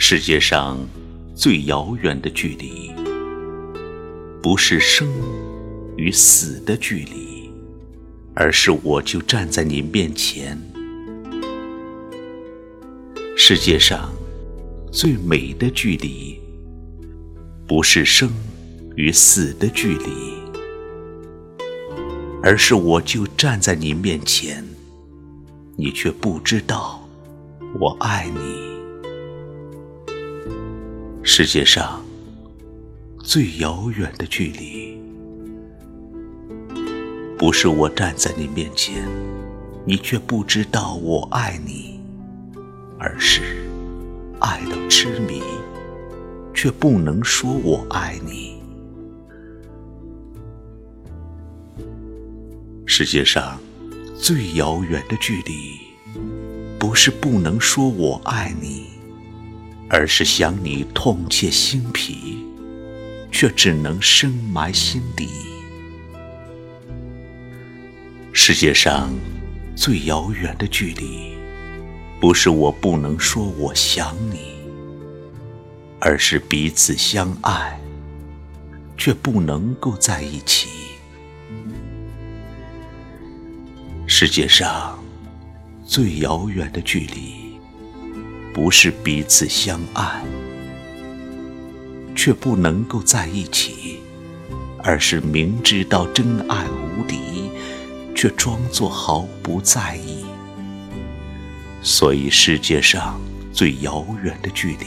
世界上最遥远的距离，不是生与死的距离，而是我就站在你面前。世界上最美的距离，不是生与死的距离，而是我就站在你面前，你却不知道我爱你。世界上最遥远的距离，不是我站在你面前，你却不知道我爱你，而是爱到痴迷，却不能说我爱你。世界上最遥远的距离，不是不能说我爱你。而是想你痛切心脾，却只能深埋心底。世界上最遥远的距离，不是我不能说我想你，而是彼此相爱，却不能够在一起。世界上最遥远的距离。不是彼此相爱，却不能够在一起，而是明知道真爱无敌，却装作毫不在意。所以，世界上最遥远的距离，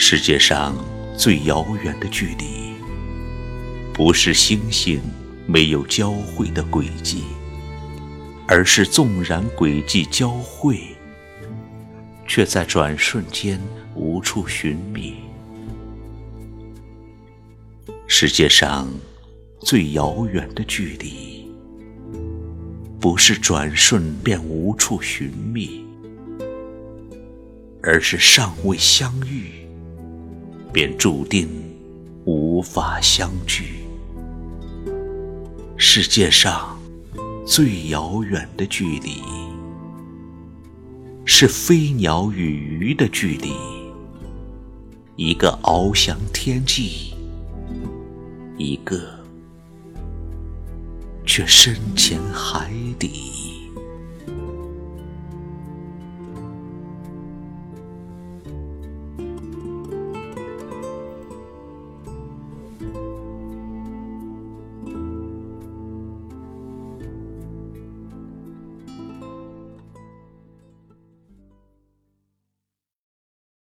世界上最遥远的距离，不是星星没有交汇的轨迹，而是纵然轨迹交汇。却在转瞬间无处寻觅。世界上最遥远的距离，不是转瞬便无处寻觅，而是尚未相遇，便注定无法相聚。世界上最遥远的距离。是飞鸟与鱼的距离，一个翱翔天际，一个却深潜海底。